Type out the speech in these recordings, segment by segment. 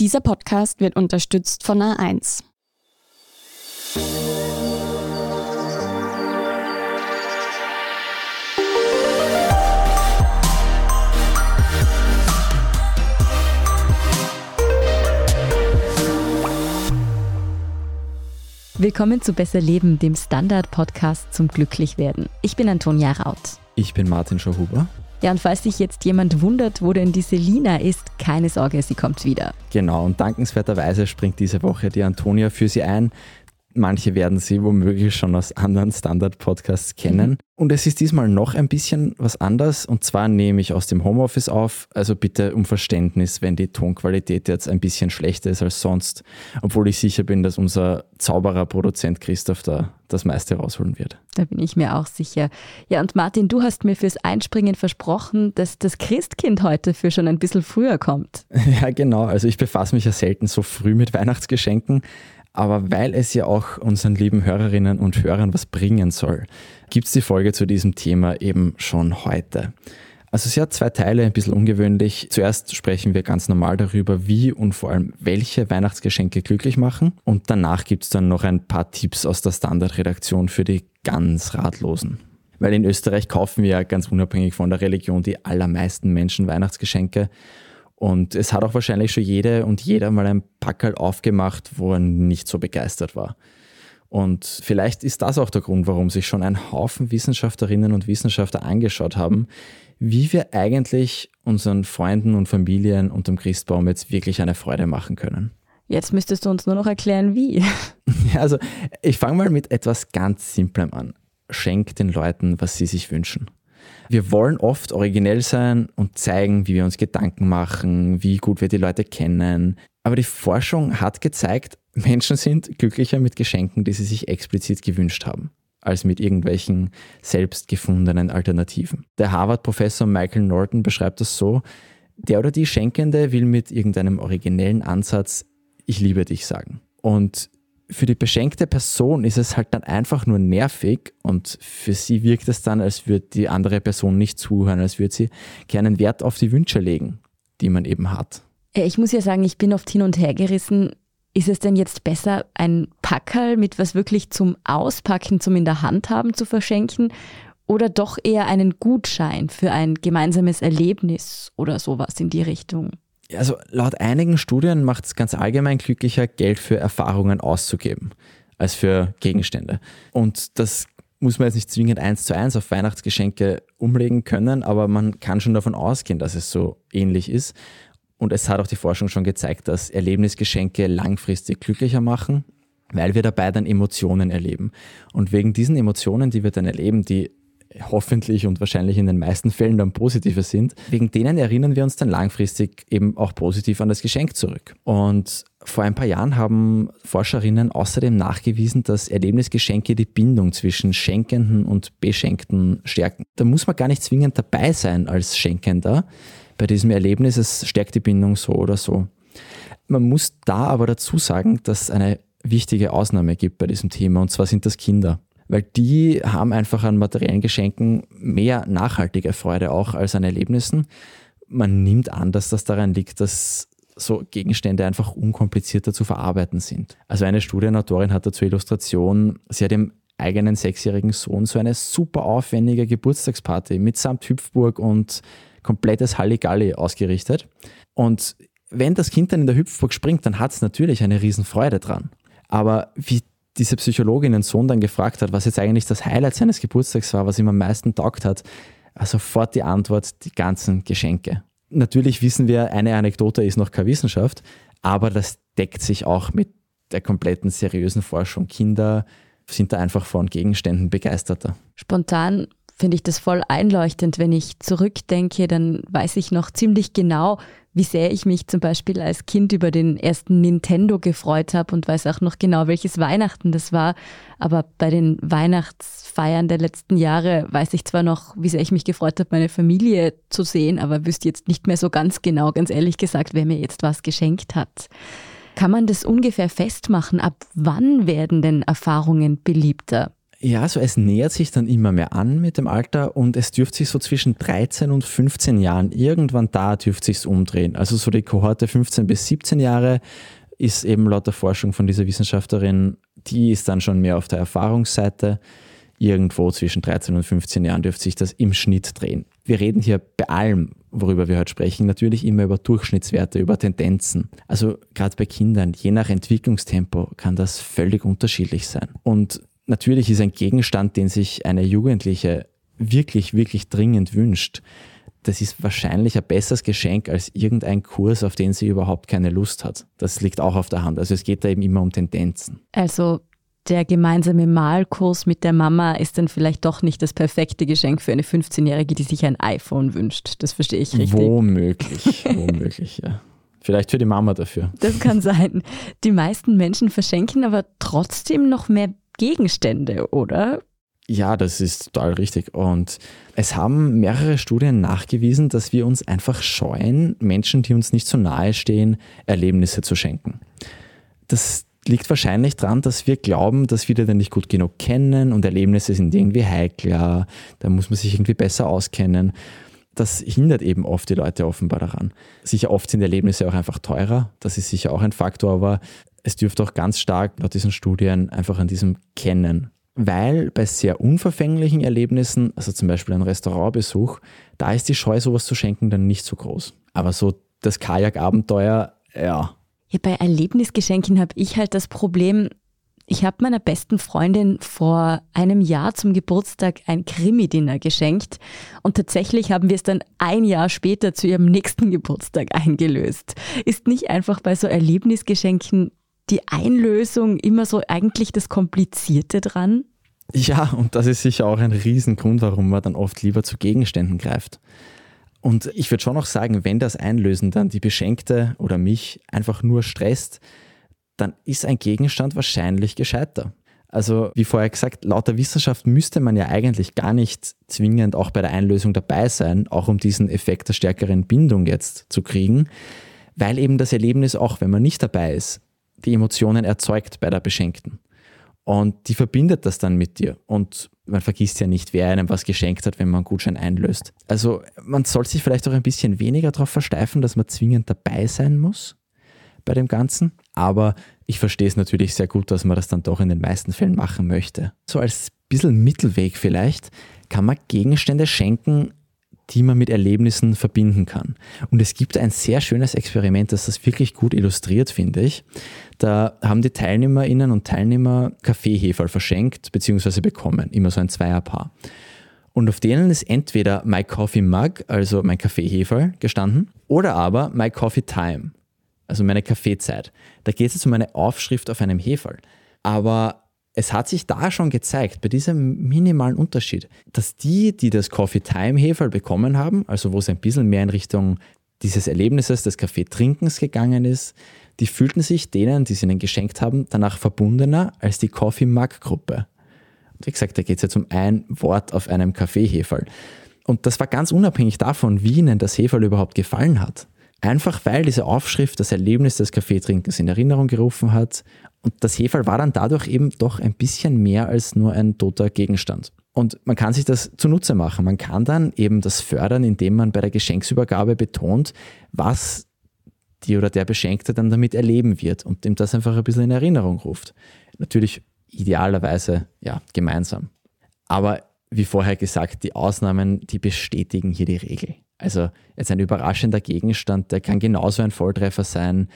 Dieser Podcast wird unterstützt von A1. Willkommen zu Besser Leben, dem Standard-Podcast zum Glücklichwerden. Ich bin Antonia Raut. Ich bin Martin Schauhuber. Ja, und falls sich jetzt jemand wundert, wo denn die Selina ist, keine Sorge, sie kommt wieder. Genau, und dankenswerterweise springt diese Woche die Antonia für sie ein. Manche werden sie womöglich schon aus anderen Standard-Podcasts kennen. Mhm. Und es ist diesmal noch ein bisschen was anders. Und zwar nehme ich aus dem Homeoffice auf. Also bitte um Verständnis, wenn die Tonqualität jetzt ein bisschen schlechter ist als sonst. Obwohl ich sicher bin, dass unser Zauberer-Produzent Christoph da das meiste rausholen wird. Da bin ich mir auch sicher. Ja, und Martin, du hast mir fürs Einspringen versprochen, dass das Christkind heute für schon ein bisschen früher kommt. Ja, genau. Also ich befasse mich ja selten so früh mit Weihnachtsgeschenken. Aber weil es ja auch unseren lieben Hörerinnen und Hörern was bringen soll, gibt es die Folge zu diesem Thema eben schon heute. Also sie hat zwei Teile, ein bisschen ungewöhnlich. Zuerst sprechen wir ganz normal darüber, wie und vor allem welche Weihnachtsgeschenke glücklich machen. Und danach gibt es dann noch ein paar Tipps aus der Standardredaktion für die ganz Ratlosen. Weil in Österreich kaufen wir ja ganz unabhängig von der Religion die allermeisten Menschen Weihnachtsgeschenke. Und es hat auch wahrscheinlich schon jede und jeder mal ein Packerl aufgemacht, wo er nicht so begeistert war. Und vielleicht ist das auch der Grund, warum sich schon ein Haufen Wissenschaftlerinnen und Wissenschaftler angeschaut haben, wie wir eigentlich unseren Freunden und Familien unterm Christbaum jetzt wirklich eine Freude machen können. Jetzt müsstest du uns nur noch erklären, wie. Also, ich fange mal mit etwas ganz Simplem an. Schenk den Leuten, was sie sich wünschen. Wir wollen oft originell sein und zeigen, wie wir uns Gedanken machen, wie gut wir die Leute kennen. Aber die Forschung hat gezeigt, Menschen sind glücklicher mit Geschenken, die sie sich explizit gewünscht haben, als mit irgendwelchen selbst gefundenen Alternativen. Der Harvard-Professor Michael Norton beschreibt das so, der oder die Schenkende will mit irgendeinem originellen Ansatz Ich liebe dich sagen. Und für die beschenkte Person ist es halt dann einfach nur nervig und für sie wirkt es dann, als würde die andere Person nicht zuhören, als würde sie keinen Wert auf die Wünsche legen, die man eben hat. Ich muss ja sagen, ich bin oft hin und her gerissen. Ist es denn jetzt besser, ein Packerl mit was wirklich zum Auspacken, zum in der Hand haben zu verschenken oder doch eher einen Gutschein für ein gemeinsames Erlebnis oder sowas in die Richtung? Also laut einigen Studien macht es ganz allgemein glücklicher, Geld für Erfahrungen auszugeben, als für Gegenstände. Und das muss man jetzt nicht zwingend eins zu eins auf Weihnachtsgeschenke umlegen können, aber man kann schon davon ausgehen, dass es so ähnlich ist. Und es hat auch die Forschung schon gezeigt, dass Erlebnisgeschenke langfristig glücklicher machen, weil wir dabei dann Emotionen erleben. Und wegen diesen Emotionen, die wir dann erleben, die hoffentlich und wahrscheinlich in den meisten Fällen dann positiver sind, wegen denen erinnern wir uns dann langfristig eben auch positiv an das Geschenk zurück. Und vor ein paar Jahren haben Forscherinnen außerdem nachgewiesen, dass Erlebnisgeschenke die Bindung zwischen Schenkenden und Beschenkten stärken. Da muss man gar nicht zwingend dabei sein als Schenkender. Bei diesem Erlebnis, es stärkt die Bindung so oder so. Man muss da aber dazu sagen, dass es eine wichtige Ausnahme gibt bei diesem Thema, und zwar sind das Kinder weil die haben einfach an materiellen Geschenken mehr nachhaltige Freude auch als an Erlebnissen. Man nimmt an, dass das daran liegt, dass so Gegenstände einfach unkomplizierter zu verarbeiten sind. Also eine Studienautorin hat dazu Illustration, sie hat dem eigenen sechsjährigen Sohn so eine super aufwendige Geburtstagsparty mitsamt Hüpfburg und komplettes Halligalli ausgerichtet. Und wenn das Kind dann in der Hüpfburg springt, dann hat es natürlich eine Riesenfreude dran. Aber wie diese Psychologin den Sohn dann gefragt hat, was jetzt eigentlich das Highlight seines Geburtstags war, was ihm am meisten taugt hat, sofort die Antwort, die ganzen Geschenke. Natürlich wissen wir, eine Anekdote ist noch keine Wissenschaft, aber das deckt sich auch mit der kompletten seriösen Forschung. Kinder sind da einfach von Gegenständen begeisterter. Spontan finde ich das voll einleuchtend. Wenn ich zurückdenke, dann weiß ich noch ziemlich genau, wie sehr ich mich zum Beispiel als Kind über den ersten Nintendo gefreut habe und weiß auch noch genau, welches Weihnachten das war. Aber bei den Weihnachtsfeiern der letzten Jahre weiß ich zwar noch, wie sehr ich mich gefreut habe, meine Familie zu sehen, aber wüsste jetzt nicht mehr so ganz genau, ganz ehrlich gesagt, wer mir jetzt was geschenkt hat. Kann man das ungefähr festmachen? Ab wann werden denn Erfahrungen beliebter? Ja, also es nähert sich dann immer mehr an mit dem Alter und es dürfte sich so zwischen 13 und 15 Jahren, irgendwann da dürfte sich umdrehen. Also so die Kohorte 15 bis 17 Jahre ist eben laut der Forschung von dieser Wissenschaftlerin, die ist dann schon mehr auf der Erfahrungsseite. Irgendwo zwischen 13 und 15 Jahren dürfte sich das im Schnitt drehen. Wir reden hier bei allem, worüber wir heute sprechen, natürlich immer über Durchschnittswerte, über Tendenzen. Also gerade bei Kindern, je nach Entwicklungstempo kann das völlig unterschiedlich sein. Und natürlich ist ein Gegenstand, den sich eine Jugendliche wirklich, wirklich dringend wünscht, das ist wahrscheinlich ein besseres Geschenk als irgendein Kurs, auf den sie überhaupt keine Lust hat. Das liegt auch auf der Hand. Also es geht da eben immer um Tendenzen. Also der gemeinsame Malkurs mit der Mama ist dann vielleicht doch nicht das perfekte Geschenk für eine 15-Jährige, die sich ein iPhone wünscht. Das verstehe ich richtig. Womöglich, womöglich, ja. Vielleicht für die Mama dafür. Das kann sein. Die meisten Menschen verschenken aber trotzdem noch mehr Gegenstände, oder? Ja, das ist total richtig. Und es haben mehrere Studien nachgewiesen, dass wir uns einfach scheuen, Menschen, die uns nicht so nahe stehen, Erlebnisse zu schenken. Das liegt wahrscheinlich daran, dass wir glauben, dass wir die nicht gut genug kennen und Erlebnisse sind irgendwie heikler, da muss man sich irgendwie besser auskennen. Das hindert eben oft die Leute offenbar daran. Sicher oft sind Erlebnisse auch einfach teurer, das ist sicher auch ein Faktor, aber es dürfte auch ganz stark laut diesen Studien einfach an diesem Kennen. Weil bei sehr unverfänglichen Erlebnissen, also zum Beispiel ein Restaurantbesuch, da ist die Scheu, sowas zu schenken, dann nicht so groß. Aber so das Kajakabenteuer, ja. Ja, bei Erlebnisgeschenken habe ich halt das Problem, ich habe meiner besten Freundin vor einem Jahr zum Geburtstag ein Krimi-Dinner geschenkt und tatsächlich haben wir es dann ein Jahr später zu ihrem nächsten Geburtstag eingelöst. Ist nicht einfach bei so Erlebnisgeschenken die Einlösung immer so eigentlich das Komplizierte dran? Ja, und das ist sicher auch ein Riesengrund, warum man dann oft lieber zu Gegenständen greift. Und ich würde schon noch sagen, wenn das Einlösen dann die Beschenkte oder mich einfach nur stresst, dann ist ein Gegenstand wahrscheinlich gescheiter. Also wie vorher gesagt, laut der Wissenschaft müsste man ja eigentlich gar nicht zwingend auch bei der Einlösung dabei sein, auch um diesen Effekt der stärkeren Bindung jetzt zu kriegen, weil eben das Erlebnis auch, wenn man nicht dabei ist, die Emotionen erzeugt bei der Beschenkten. Und die verbindet das dann mit dir. Und man vergisst ja nicht, wer einem was geschenkt hat, wenn man einen Gutschein einlöst. Also man soll sich vielleicht auch ein bisschen weniger darauf versteifen, dass man zwingend dabei sein muss bei dem Ganzen. Aber ich verstehe es natürlich sehr gut, dass man das dann doch in den meisten Fällen machen möchte. So als bisschen Mittelweg vielleicht kann man Gegenstände schenken, die man mit Erlebnissen verbinden kann. Und es gibt ein sehr schönes Experiment, das das wirklich gut illustriert, finde ich. Da haben die Teilnehmerinnen und Teilnehmer Kaffeeheferl verschenkt bzw. bekommen, immer so ein Zweierpaar. Und auf denen ist entweder My Coffee Mug, also mein Kaffeeheferl, gestanden, oder aber My Coffee Time, also meine Kaffeezeit. Da geht es um eine Aufschrift auf einem Heferl. Aber es hat sich da schon gezeigt, bei diesem minimalen Unterschied, dass die, die das Coffee Time Heferl bekommen haben, also wo es ein bisschen mehr in Richtung dieses Erlebnisses des Kaffeetrinkens gegangen ist, die fühlten sich denen, die sie ihnen geschenkt haben, danach verbundener als die Coffee Mug Gruppe. Und wie gesagt, da geht es jetzt um ein Wort auf einem Kaffeeheferl. Und das war ganz unabhängig davon, wie ihnen das Heferl überhaupt gefallen hat. Einfach weil diese Aufschrift das Erlebnis des Kaffeetrinkens in Erinnerung gerufen hat und das Heferl war dann dadurch eben doch ein bisschen mehr als nur ein toter Gegenstand. Und man kann sich das zunutze machen. Man kann dann eben das fördern, indem man bei der Geschenksübergabe betont, was die oder der Beschenkte dann damit erleben wird und dem das einfach ein bisschen in Erinnerung ruft. Natürlich idealerweise ja gemeinsam. Aber wie vorher gesagt, die Ausnahmen, die bestätigen hier die Regel. Also jetzt ein überraschender Gegenstand, der kann genauso ein Volltreffer sein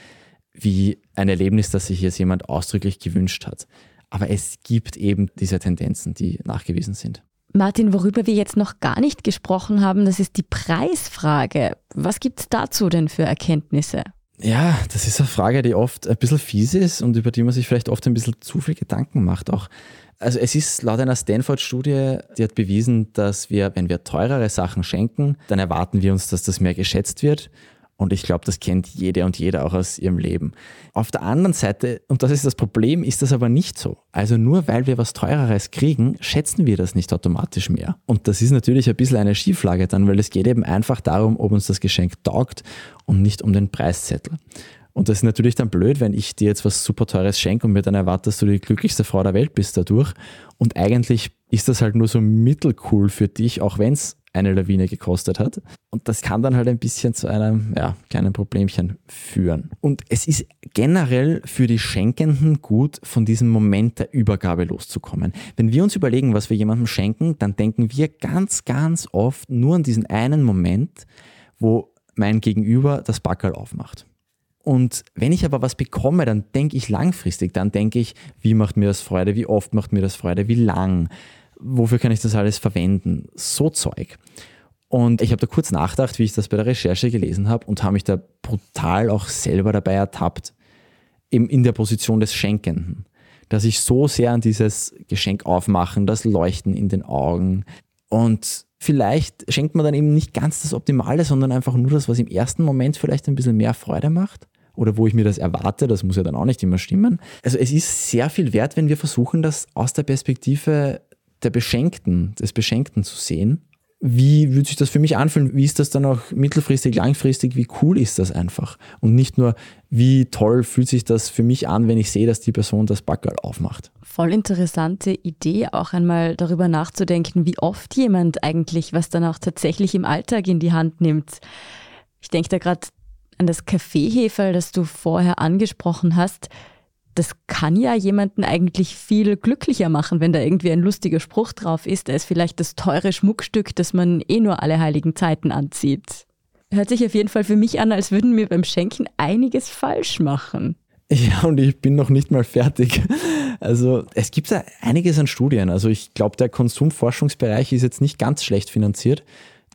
wie ein Erlebnis, das sich jetzt jemand ausdrücklich gewünscht hat. Aber es gibt eben diese Tendenzen, die nachgewiesen sind. Martin, worüber wir jetzt noch gar nicht gesprochen haben, das ist die Preisfrage. Was gibt es dazu denn für Erkenntnisse? Ja, das ist eine Frage, die oft ein bisschen fies ist und über die man sich vielleicht oft ein bisschen zu viel Gedanken macht auch. Also es ist laut einer Stanford-Studie, die hat bewiesen, dass wir, wenn wir teurere Sachen schenken, dann erwarten wir uns, dass das mehr geschätzt wird. Und ich glaube, das kennt jede und jeder auch aus ihrem Leben. Auf der anderen Seite, und das ist das Problem, ist das aber nicht so. Also nur weil wir was Teureres kriegen, schätzen wir das nicht automatisch mehr. Und das ist natürlich ein bisschen eine Schieflage dann, weil es geht eben einfach darum, ob uns das Geschenk taugt und nicht um den Preiszettel. Und das ist natürlich dann blöd, wenn ich dir jetzt was super Teures schenke und mir dann erwarte, dass du die glücklichste Frau der Welt bist dadurch. Und eigentlich ist das halt nur so mittelcool für dich, auch wenn es eine Lawine gekostet hat. Und das kann dann halt ein bisschen zu einem ja, kleinen Problemchen führen. Und es ist generell für die Schenkenden gut, von diesem Moment der Übergabe loszukommen. Wenn wir uns überlegen, was wir jemandem schenken, dann denken wir ganz, ganz oft nur an diesen einen Moment, wo mein Gegenüber das Backerl aufmacht. Und wenn ich aber was bekomme, dann denke ich langfristig. Dann denke ich, wie macht mir das Freude, wie oft macht mir das Freude, wie lang wofür kann ich das alles verwenden? So Zeug. Und ich habe da kurz nachgedacht, wie ich das bei der Recherche gelesen habe und habe mich da brutal auch selber dabei ertappt, eben in der Position des Schenkenden. Dass ich so sehr an dieses Geschenk aufmachen, das Leuchten in den Augen und vielleicht schenkt man dann eben nicht ganz das Optimale, sondern einfach nur das, was im ersten Moment vielleicht ein bisschen mehr Freude macht oder wo ich mir das erwarte, das muss ja dann auch nicht immer stimmen. Also es ist sehr viel wert, wenn wir versuchen, das aus der Perspektive der Beschenkten, des Beschenkten zu sehen. Wie würde sich das für mich anfühlen? Wie ist das dann auch mittelfristig, langfristig? Wie cool ist das einfach? Und nicht nur, wie toll fühlt sich das für mich an, wenn ich sehe, dass die Person das Backerl aufmacht. Voll interessante Idee, auch einmal darüber nachzudenken, wie oft jemand eigentlich was dann auch tatsächlich im Alltag in die Hand nimmt. Ich denke da gerade an das Kaffeeheferl, das du vorher angesprochen hast das kann ja jemanden eigentlich viel glücklicher machen, wenn da irgendwie ein lustiger Spruch drauf ist. Ist vielleicht das teure Schmuckstück, das man eh nur alle heiligen Zeiten anzieht. Hört sich auf jeden Fall für mich an, als würden wir beim Schenken einiges falsch machen. Ja, und ich bin noch nicht mal fertig. Also es gibt da einiges an Studien. Also ich glaube, der Konsumforschungsbereich ist jetzt nicht ganz schlecht finanziert.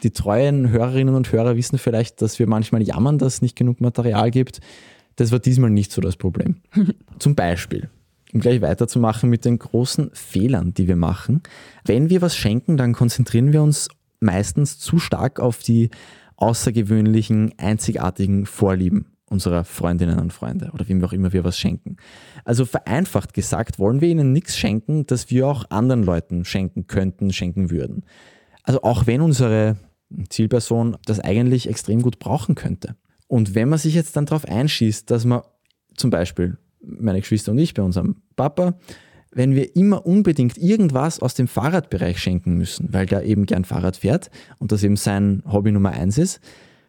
Die treuen Hörerinnen und Hörer wissen vielleicht, dass wir manchmal jammern, dass es nicht genug Material gibt. Das war diesmal nicht so das Problem. Zum Beispiel, um gleich weiterzumachen mit den großen Fehlern, die wir machen. Wenn wir was schenken, dann konzentrieren wir uns meistens zu stark auf die außergewöhnlichen, einzigartigen Vorlieben unserer Freundinnen und Freunde oder wem auch immer wir was schenken. Also vereinfacht gesagt, wollen wir ihnen nichts schenken, das wir auch anderen Leuten schenken könnten, schenken würden. Also auch wenn unsere Zielperson das eigentlich extrem gut brauchen könnte. Und wenn man sich jetzt dann darauf einschießt, dass man zum Beispiel meine Geschwister und ich bei unserem Papa, wenn wir immer unbedingt irgendwas aus dem Fahrradbereich schenken müssen, weil der eben gern Fahrrad fährt und das eben sein Hobby Nummer eins ist,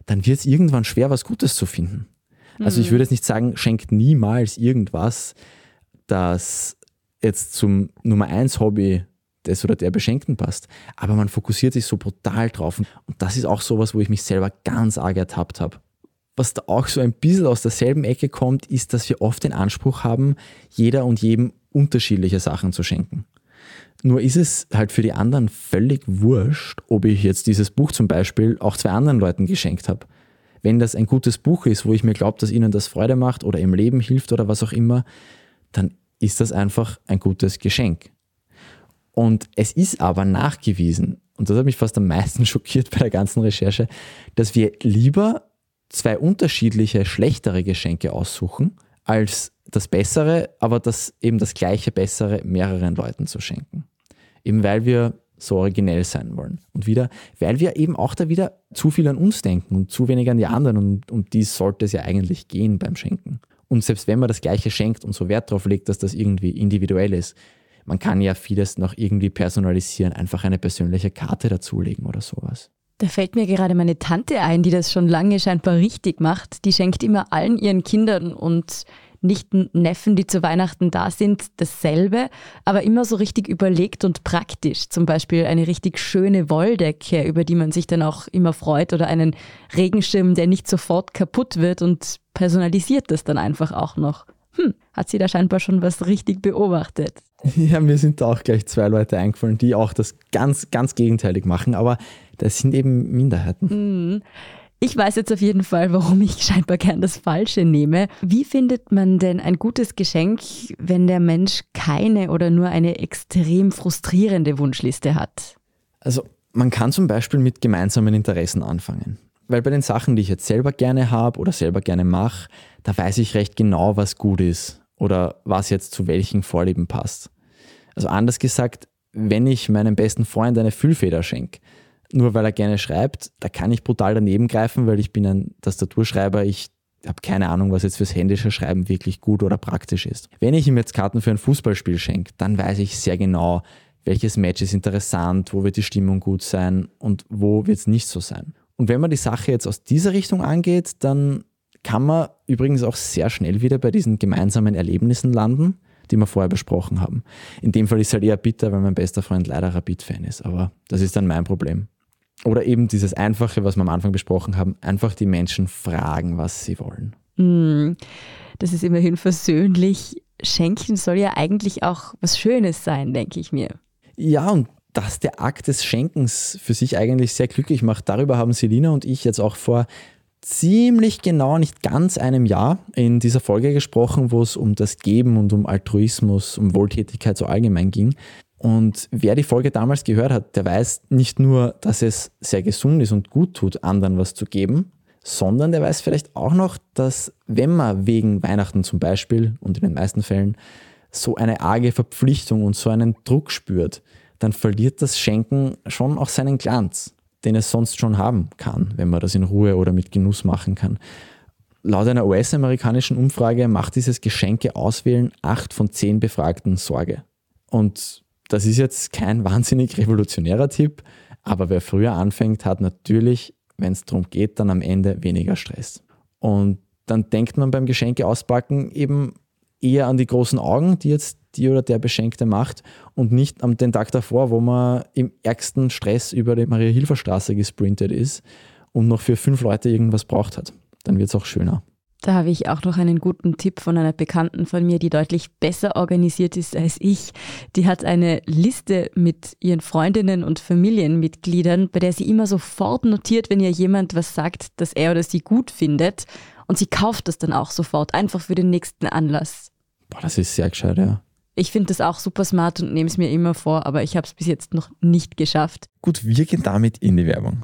dann wird es irgendwann schwer, was Gutes zu finden. Also ich mhm. würde jetzt nicht sagen, schenkt niemals irgendwas, das jetzt zum Nummer eins Hobby des oder der Beschenkten passt. Aber man fokussiert sich so brutal drauf. Und das ist auch sowas, wo ich mich selber ganz arg ertappt habe. Was da auch so ein bisschen aus derselben Ecke kommt, ist, dass wir oft den Anspruch haben, jeder und jedem unterschiedliche Sachen zu schenken. Nur ist es halt für die anderen völlig wurscht, ob ich jetzt dieses Buch zum Beispiel auch zwei anderen Leuten geschenkt habe. Wenn das ein gutes Buch ist, wo ich mir glaube, dass ihnen das Freude macht oder im Leben hilft oder was auch immer, dann ist das einfach ein gutes Geschenk. Und es ist aber nachgewiesen, und das hat mich fast am meisten schockiert bei der ganzen Recherche, dass wir lieber zwei unterschiedliche, schlechtere Geschenke aussuchen, als das Bessere, aber das eben das gleiche Bessere mehreren Leuten zu schenken. Eben weil wir so originell sein wollen. Und wieder, weil wir eben auch da wieder zu viel an uns denken und zu wenig an die anderen und um die sollte es ja eigentlich gehen beim Schenken. Und selbst wenn man das Gleiche schenkt und so Wert darauf legt, dass das irgendwie individuell ist, man kann ja vieles noch irgendwie personalisieren, einfach eine persönliche Karte dazulegen oder sowas. Da fällt mir gerade meine Tante ein, die das schon lange scheinbar richtig macht. Die schenkt immer allen ihren Kindern und nicht Neffen, die zu Weihnachten da sind, dasselbe, aber immer so richtig überlegt und praktisch. Zum Beispiel eine richtig schöne Wolldecke, über die man sich dann auch immer freut, oder einen Regenschirm, der nicht sofort kaputt wird und personalisiert das dann einfach auch noch. Hm, hat sie da scheinbar schon was richtig beobachtet. Ja, mir sind da auch gleich zwei Leute eingefallen, die auch das ganz, ganz gegenteilig machen, aber das sind eben Minderheiten. Hm. Ich weiß jetzt auf jeden Fall, warum ich scheinbar gern das Falsche nehme. Wie findet man denn ein gutes Geschenk, wenn der Mensch keine oder nur eine extrem frustrierende Wunschliste hat? Also man kann zum Beispiel mit gemeinsamen Interessen anfangen. Weil bei den Sachen, die ich jetzt selber gerne habe oder selber gerne mache, da weiß ich recht genau, was gut ist oder was jetzt zu welchen Vorlieben passt. Also anders gesagt, wenn ich meinem besten Freund eine Füllfeder schenke, nur weil er gerne schreibt, da kann ich brutal daneben greifen, weil ich bin ein Tastaturschreiber, ich habe keine Ahnung, was jetzt fürs händische Schreiben wirklich gut oder praktisch ist. Wenn ich ihm jetzt Karten für ein Fußballspiel schenke, dann weiß ich sehr genau, welches Match ist interessant, wo wird die Stimmung gut sein und wo wird es nicht so sein. Und wenn man die Sache jetzt aus dieser Richtung angeht, dann kann man übrigens auch sehr schnell wieder bei diesen gemeinsamen Erlebnissen landen, die wir vorher besprochen haben. In dem Fall ist es halt eher bitter, weil mein bester Freund leider Rapid-Fan ist, aber das ist dann mein Problem. Oder eben dieses Einfache, was wir am Anfang besprochen haben, einfach die Menschen fragen, was sie wollen. Hm, das ist immerhin versöhnlich. Schenken soll ja eigentlich auch was Schönes sein, denke ich mir. Ja, und dass der Akt des Schenkens für sich eigentlich sehr glücklich macht, darüber haben Selina und ich jetzt auch vor ziemlich genau, nicht ganz einem Jahr in dieser Folge gesprochen, wo es um das Geben und um Altruismus, um Wohltätigkeit so allgemein ging. Und wer die Folge damals gehört hat, der weiß nicht nur, dass es sehr gesund ist und gut tut, anderen was zu geben, sondern der weiß vielleicht auch noch, dass wenn man wegen Weihnachten zum Beispiel und in den meisten Fällen so eine arge Verpflichtung und so einen Druck spürt, dann verliert das Schenken schon auch seinen Glanz, den es sonst schon haben kann, wenn man das in Ruhe oder mit Genuss machen kann. Laut einer US-amerikanischen Umfrage macht dieses Geschenke auswählen acht von zehn Befragten Sorge. Und das ist jetzt kein wahnsinnig revolutionärer Tipp, aber wer früher anfängt, hat natürlich, wenn es darum geht, dann am Ende weniger Stress. Und dann denkt man beim Geschenke auspacken eben eher an die großen Augen, die jetzt die oder der Beschenkte macht und nicht am den Tag davor, wo man im ärgsten Stress über die Maria-Hilfer-Straße gesprintet ist und noch für fünf Leute irgendwas braucht hat. Dann wird es auch schöner. Da habe ich auch noch einen guten Tipp von einer Bekannten von mir, die deutlich besser organisiert ist als ich. Die hat eine Liste mit ihren Freundinnen und Familienmitgliedern, bei der sie immer sofort notiert, wenn ihr jemand was sagt, dass er oder sie gut findet. Und sie kauft das dann auch sofort, einfach für den nächsten Anlass. Boah, das ist sehr gescheit, ja. Ich finde das auch super smart und nehme es mir immer vor, aber ich habe es bis jetzt noch nicht geschafft. Gut, wir gehen damit in die Werbung.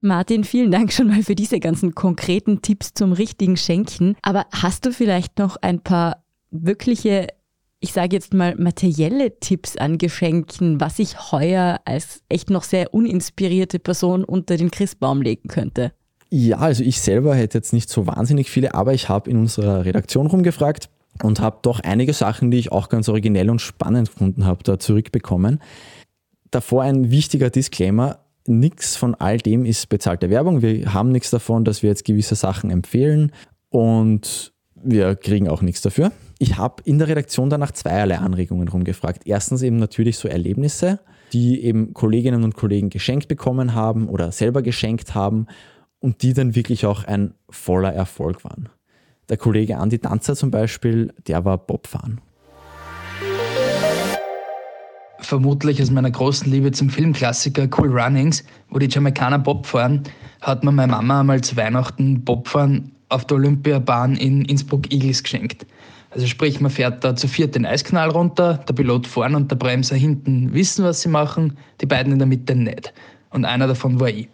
Martin, vielen Dank schon mal für diese ganzen konkreten Tipps zum richtigen Schenken. Aber hast du vielleicht noch ein paar wirkliche, ich sage jetzt mal materielle Tipps an Geschenken, was ich heuer als echt noch sehr uninspirierte Person unter den Christbaum legen könnte? Ja, also ich selber hätte jetzt nicht so wahnsinnig viele, aber ich habe in unserer Redaktion rumgefragt und habe doch einige Sachen, die ich auch ganz originell und spannend gefunden habe, da zurückbekommen. Davor ein wichtiger Disclaimer nichts von all dem ist bezahlte Werbung. Wir haben nichts davon, dass wir jetzt gewisse Sachen empfehlen und wir kriegen auch nichts dafür. Ich habe in der Redaktion danach zweierlei Anregungen rumgefragt. Erstens eben natürlich so Erlebnisse, die eben Kolleginnen und Kollegen geschenkt bekommen haben oder selber geschenkt haben und die dann wirklich auch ein voller Erfolg waren. Der Kollege Andi Danzer zum Beispiel, der war Bobfahren vermutlich aus meiner großen Liebe zum Filmklassiker Cool Runnings, wo die Jamaikaner Bob fahren, hat mir meine Mama einmal zu Weihnachten Bobfahren auf der Olympiabahn in Innsbruck Eagles geschenkt. Also sprich, man fährt da zu viert den Eiskanal runter, der Pilot vorne und der Bremser hinten wissen, was sie machen, die beiden in der Mitte nicht. Und einer davon war ich.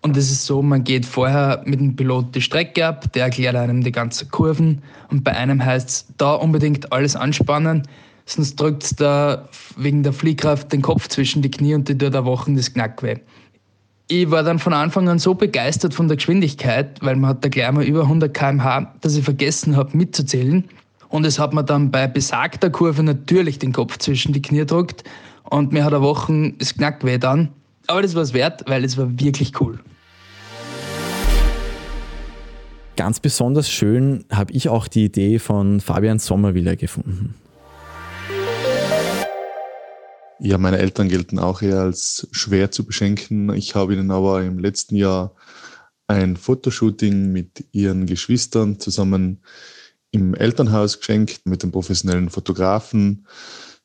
Und es ist so, man geht vorher mit dem Pilot die Strecke ab, der erklärt einem die ganzen Kurven und bei einem heißt es, da unbedingt alles anspannen, sonst drückt es da wegen der Fliehkraft den Kopf zwischen die Knie und die tut da Wochen das Knack weh. Ich war dann von Anfang an so begeistert von der Geschwindigkeit, weil man hat da gleich mal über 100 km/h, dass ich vergessen habe mitzuzählen. Und es hat mir dann bei besagter Kurve natürlich den Kopf zwischen die Knie gedrückt und mir hat eine Woche das Knack weh dann. Aber das war es wert, weil es war wirklich cool. Ganz besonders schön habe ich auch die Idee von Fabian Sommerwiller gefunden. Ja, meine Eltern gelten auch eher als schwer zu beschenken. Ich habe ihnen aber im letzten Jahr ein Fotoshooting mit ihren Geschwistern zusammen im Elternhaus geschenkt mit dem professionellen Fotografen.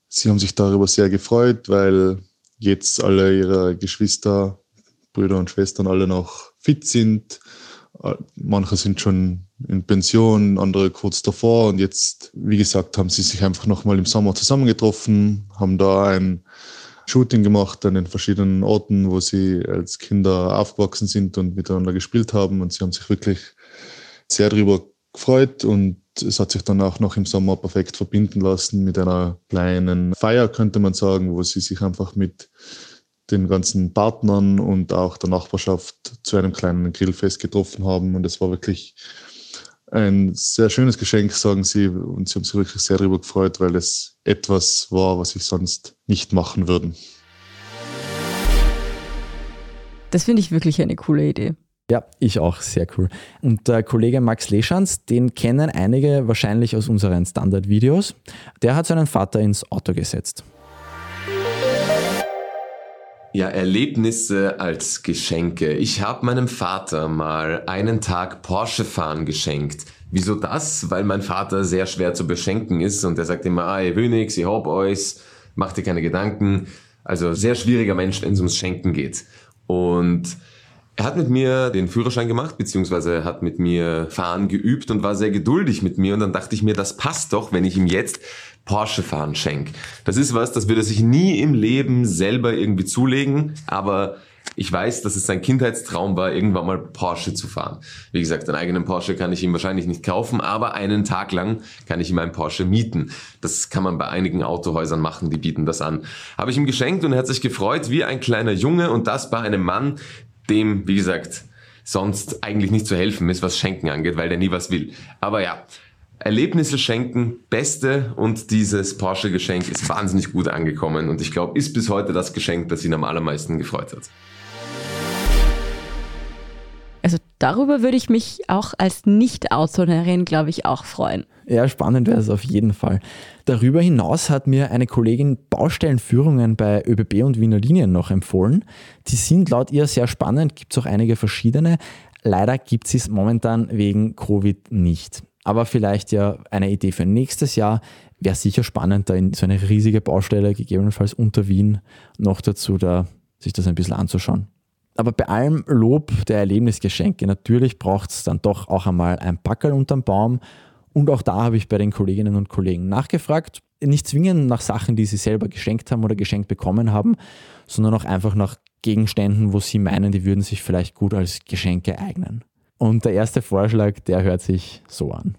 Sie haben sich darüber sehr gefreut, weil jetzt alle ihre Geschwister, Brüder und Schwestern alle noch fit sind Manche sind schon in Pension, andere kurz davor. Und jetzt, wie gesagt, haben sie sich einfach nochmal im Sommer zusammengetroffen, haben da ein Shooting gemacht an den verschiedenen Orten, wo sie als Kinder aufgewachsen sind und miteinander gespielt haben. Und sie haben sich wirklich sehr darüber gefreut. Und es hat sich dann auch noch im Sommer perfekt verbinden lassen mit einer kleinen Feier, könnte man sagen, wo sie sich einfach mit den ganzen Partnern und auch der Nachbarschaft zu einem kleinen Grillfest getroffen haben. Und es war wirklich ein sehr schönes Geschenk, sagen sie. Und sie haben sich wirklich sehr darüber gefreut, weil es etwas war, was sie sonst nicht machen würden. Das finde ich wirklich eine coole Idee. Ja, ich auch, sehr cool. Und der Kollege Max Leschanz, den kennen einige wahrscheinlich aus unseren Standardvideos. Der hat seinen Vater ins Auto gesetzt. Ja, Erlebnisse als Geschenke. Ich habe meinem Vater mal einen Tag Porsche fahren geschenkt. Wieso das? Weil mein Vater sehr schwer zu beschenken ist und er sagt immer, ah, ich will nix, ich hab euch, mach dir keine Gedanken. Also sehr schwieriger Mensch, wenn es ums Schenken geht. Und er hat mit mir den Führerschein gemacht, beziehungsweise hat mit mir fahren geübt und war sehr geduldig mit mir. Und dann dachte ich mir, das passt doch, wenn ich ihm jetzt Porsche fahren schenk. Das ist was, das würde er sich nie im Leben selber irgendwie zulegen, aber ich weiß, dass es sein Kindheitstraum war, irgendwann mal Porsche zu fahren. Wie gesagt, einen eigenen Porsche kann ich ihm wahrscheinlich nicht kaufen, aber einen Tag lang kann ich ihm einen Porsche mieten. Das kann man bei einigen Autohäusern machen, die bieten das an. Habe ich ihm geschenkt und er hat sich gefreut wie ein kleiner Junge und das bei einem Mann, dem, wie gesagt, sonst eigentlich nicht zu helfen ist, was Schenken angeht, weil der nie was will. Aber ja, Erlebnisse schenken, beste und dieses Porsche-Geschenk ist wahnsinnig gut angekommen und ich glaube, ist bis heute das Geschenk, das ihn am allermeisten gefreut hat. Also darüber würde ich mich auch als Nicht-Autonerin, glaube ich, auch freuen. Ja, spannend wäre es auf jeden Fall. Darüber hinaus hat mir eine Kollegin Baustellenführungen bei ÖBB und Wiener Linien noch empfohlen. Die sind laut ihr sehr spannend, gibt es auch einige verschiedene. Leider gibt es momentan wegen Covid nicht. Aber vielleicht ja eine Idee für nächstes Jahr. Wäre sicher spannend, da in so eine riesige Baustelle, gegebenenfalls unter Wien, noch dazu da sich das ein bisschen anzuschauen. Aber bei allem Lob der Erlebnisgeschenke, natürlich braucht es dann doch auch einmal ein Packerl unterm Baum. Und auch da habe ich bei den Kolleginnen und Kollegen nachgefragt. Nicht zwingend nach Sachen, die sie selber geschenkt haben oder geschenkt bekommen haben, sondern auch einfach nach Gegenständen, wo sie meinen, die würden sich vielleicht gut als Geschenke eignen. Und der erste Vorschlag, der hört sich so an.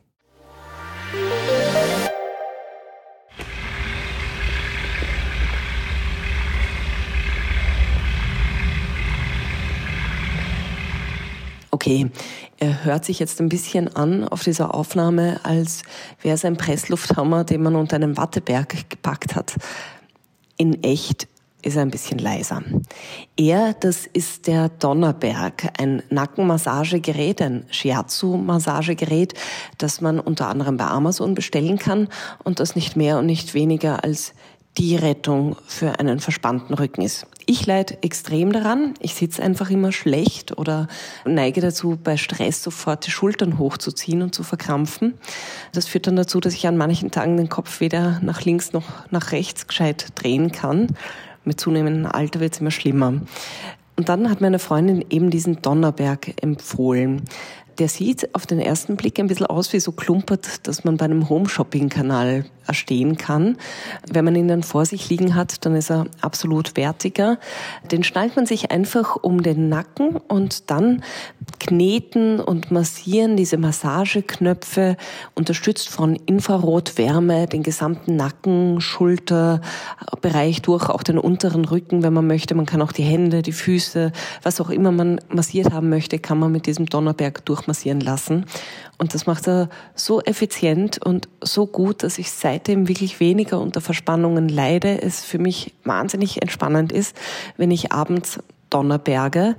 Okay, er hört sich jetzt ein bisschen an auf dieser Aufnahme, als wäre es ein Presslufthammer, den man unter einem Watteberg gepackt hat. In echt ist ein bisschen leiser. Er, das ist der Donnerberg, ein Nackenmassagegerät, ein Shiatsu-Massagegerät, das man unter anderem bei Amazon bestellen kann und das nicht mehr und nicht weniger als die Rettung für einen verspannten Rücken ist. Ich leide extrem daran. Ich sitze einfach immer schlecht oder neige dazu, bei Stress sofort die Schultern hochzuziehen und zu verkrampfen. Das führt dann dazu, dass ich an manchen Tagen den Kopf weder nach links noch nach rechts gescheit drehen kann mit zunehmendem Alter wird es immer schlimmer. Und dann hat meine Freundin eben diesen Donnerberg empfohlen. Der sieht auf den ersten Blick ein bisschen aus wie so klumpert, dass man bei einem Home-Shopping-Kanal erstehen kann. Wenn man ihn dann vor sich liegen hat, dann ist er absolut wertiger. Den schnallt man sich einfach um den Nacken und dann kneten und massieren diese Massageknöpfe, unterstützt von Infrarotwärme, den gesamten Nacken, Schulterbereich durch, auch den unteren Rücken, wenn man möchte. Man kann auch die Hände, die Füße, was auch immer man massiert haben möchte, kann man mit diesem Donnerberg durchmassieren lassen. Und das macht er so effizient und so gut, dass ich seitdem wirklich weniger unter Verspannungen leide. Es für mich wahnsinnig entspannend ist, wenn ich abends Donnerberge.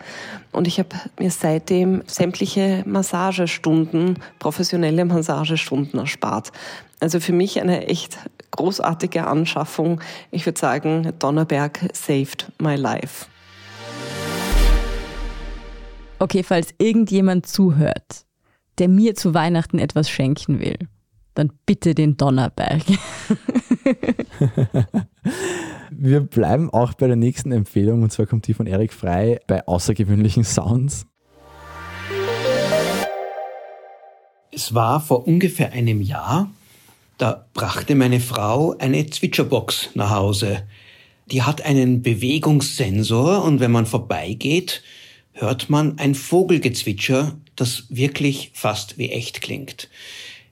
Und ich habe mir seitdem sämtliche Massagestunden, professionelle Massagestunden erspart. Also für mich eine echt großartige Anschaffung. Ich würde sagen, Donnerberg saved my life. Okay, falls irgendjemand zuhört, der mir zu Weihnachten etwas schenken will, dann bitte den Donnerberg. Wir bleiben auch bei der nächsten Empfehlung und zwar kommt die von Erik Frei bei außergewöhnlichen Sounds. Es war vor ungefähr einem Jahr, da brachte meine Frau eine Zwitscherbox nach Hause. Die hat einen Bewegungssensor und wenn man vorbeigeht, hört man ein Vogelgezwitscher, das wirklich fast wie echt klingt.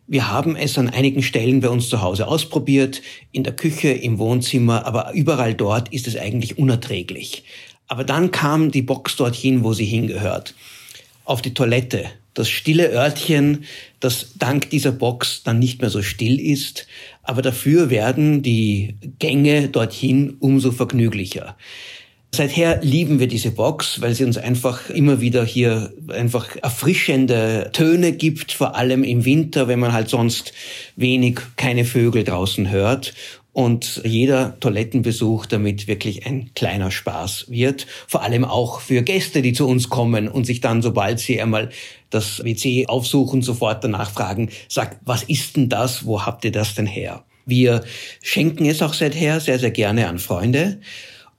Wir haben es an einigen Stellen bei uns zu Hause ausprobiert, in der Küche, im Wohnzimmer, aber überall dort ist es eigentlich unerträglich. Aber dann kam die Box dorthin, wo sie hingehört. Auf die Toilette. Das stille Örtchen, das dank dieser Box dann nicht mehr so still ist, aber dafür werden die Gänge dorthin umso vergnüglicher. Seither lieben wir diese Box, weil sie uns einfach immer wieder hier einfach erfrischende Töne gibt, vor allem im Winter, wenn man halt sonst wenig keine Vögel draußen hört und jeder Toilettenbesuch damit wirklich ein kleiner Spaß wird. Vor allem auch für Gäste, die zu uns kommen und sich dann, sobald sie einmal das WC aufsuchen, sofort danach fragen, sagt, was ist denn das? Wo habt ihr das denn her? Wir schenken es auch seither sehr, sehr gerne an Freunde.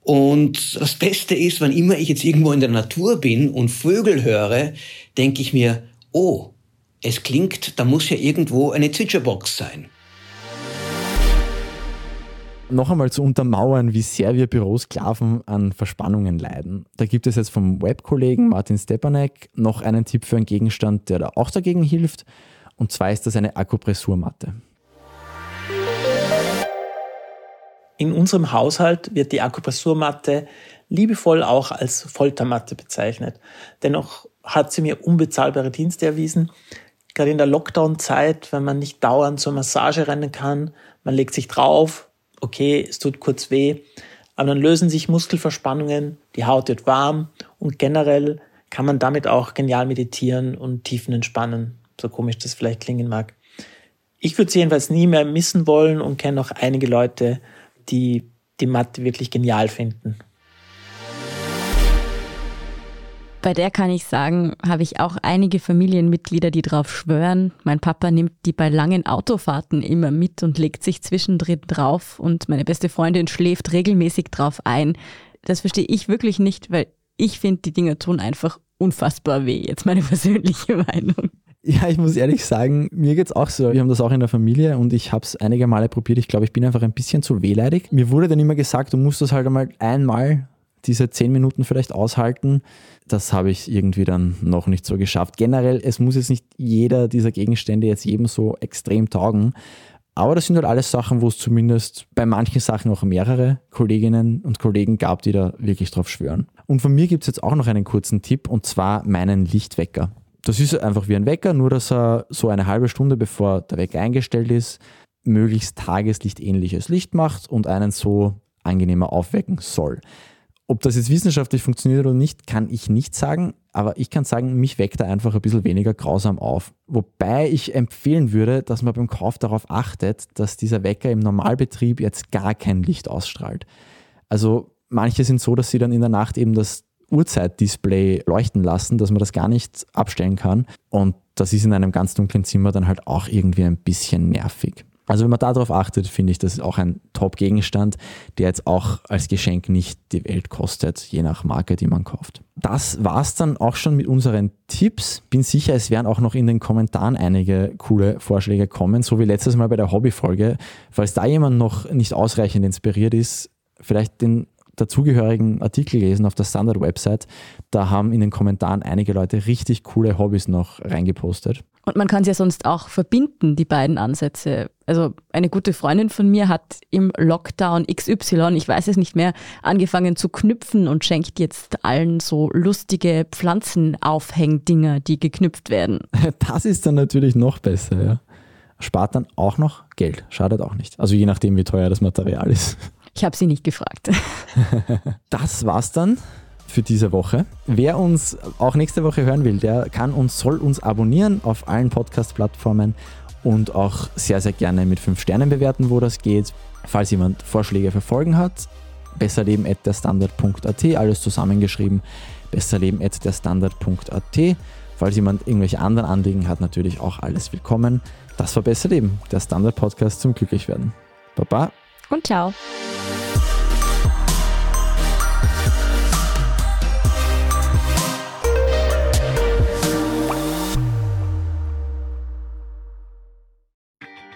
Und das Beste ist, wann immer ich jetzt irgendwo in der Natur bin und Vögel höre, denke ich mir, oh, es klingt, da muss ja irgendwo eine Zwitscherbox sein. Noch einmal zu untermauern, wie sehr wir Bürosklaven an Verspannungen leiden. Da gibt es jetzt vom Webkollegen Martin Stepanek noch einen Tipp für einen Gegenstand, der da auch dagegen hilft. Und zwar ist das eine Akupressurmatte. In unserem Haushalt wird die Akupressurmatte liebevoll auch als Foltermatte bezeichnet. Dennoch hat sie mir unbezahlbare Dienste erwiesen. Gerade in der Lockdown-Zeit, wenn man nicht dauernd zur Massage rennen kann, man legt sich drauf, okay, es tut kurz weh, aber dann lösen sich Muskelverspannungen, die Haut wird warm und generell kann man damit auch genial meditieren und Tiefen entspannen, so komisch das vielleicht klingen mag. Ich würde sie jedenfalls nie mehr missen wollen und kenne auch einige Leute, die die Mathe wirklich genial finden. Bei der kann ich sagen, habe ich auch einige Familienmitglieder, die drauf schwören. Mein Papa nimmt die bei langen Autofahrten immer mit und legt sich zwischendrin drauf und meine beste Freundin schläft regelmäßig drauf ein. Das verstehe ich wirklich nicht, weil ich finde, die Dinger tun einfach unfassbar weh. Jetzt meine persönliche Meinung. Ja, ich muss ehrlich sagen, mir geht's auch so. Wir haben das auch in der Familie und ich habe es einige Male probiert. Ich glaube, ich bin einfach ein bisschen zu wehleidig. Mir wurde dann immer gesagt, du musst das halt einmal einmal diese zehn Minuten vielleicht aushalten. Das habe ich irgendwie dann noch nicht so geschafft. Generell, es muss jetzt nicht jeder dieser Gegenstände jetzt jedem so extrem taugen. Aber das sind halt alles Sachen, wo es zumindest bei manchen Sachen auch mehrere Kolleginnen und Kollegen gab, die da wirklich drauf schwören. Und von mir gibt es jetzt auch noch einen kurzen Tipp und zwar meinen Lichtwecker. Das ist einfach wie ein Wecker, nur dass er so eine halbe Stunde bevor der Wecker eingestellt ist, möglichst tageslichtähnliches Licht macht und einen so angenehmer aufwecken soll. Ob das jetzt wissenschaftlich funktioniert oder nicht, kann ich nicht sagen, aber ich kann sagen, mich weckt er einfach ein bisschen weniger grausam auf. Wobei ich empfehlen würde, dass man beim Kauf darauf achtet, dass dieser Wecker im Normalbetrieb jetzt gar kein Licht ausstrahlt. Also manche sind so, dass sie dann in der Nacht eben das Uhrzeitdisplay leuchten lassen, dass man das gar nicht abstellen kann. Und das ist in einem ganz dunklen Zimmer dann halt auch irgendwie ein bisschen nervig. Also wenn man darauf achtet, finde ich, das ist auch ein Top-Gegenstand, der jetzt auch als Geschenk nicht die Welt kostet, je nach Marke, die man kauft. Das war es dann auch schon mit unseren Tipps. Bin sicher, es werden auch noch in den Kommentaren einige coole Vorschläge kommen, so wie letztes Mal bei der Hobbyfolge. Falls da jemand noch nicht ausreichend inspiriert ist, vielleicht den dazugehörigen Artikel gelesen auf der Standard-Website. Da haben in den Kommentaren einige Leute richtig coole Hobbys noch reingepostet. Und man kann es ja sonst auch verbinden, die beiden Ansätze. Also eine gute Freundin von mir hat im Lockdown XY, ich weiß es nicht mehr, angefangen zu knüpfen und schenkt jetzt allen so lustige Pflanzenaufhängdinger, die geknüpft werden. Das ist dann natürlich noch besser, ja. Spart dann auch noch Geld, schadet auch nicht. Also je nachdem, wie teuer das Material ist. Ich habe sie nicht gefragt. das war's dann für diese Woche. Wer uns auch nächste Woche hören will, der kann und soll uns abonnieren auf allen Podcast-Plattformen und auch sehr, sehr gerne mit 5 Sternen bewerten, wo das geht. Falls jemand Vorschläge für Folgen hat, besserleben.derstandard.at, alles zusammengeschrieben, besserleben.derstandard.at. Falls jemand irgendwelche anderen Anliegen hat, natürlich auch alles willkommen. Das war Besser Leben, der Standard-Podcast zum Glücklichwerden. Baba. Und ciao.